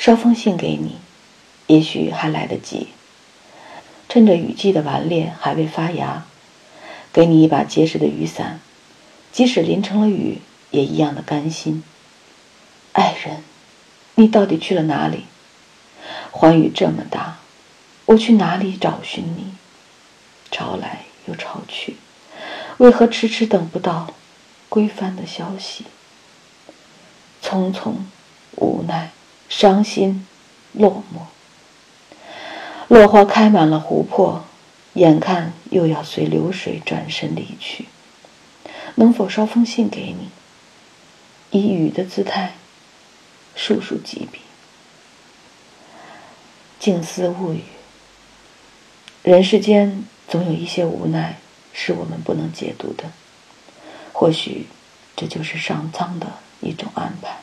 捎封信给你，也许还来得及。趁着雨季的顽劣还未发芽，给你一把结实的雨伞，即使淋成了雨，也一样的甘心。爱人，你到底去了哪里？寰宇这么大，我去哪里找寻你？潮来又潮去，为何迟迟等不到归帆的消息？匆匆，无奈，伤心，落寞。落花开满了湖泊，眼看又要随流水转身离去。能否捎封信给你，以雨的姿态，述述几笔？静思物语。人世间总有一些无奈，是我们不能解读的。或许，这就是上苍的一种安排。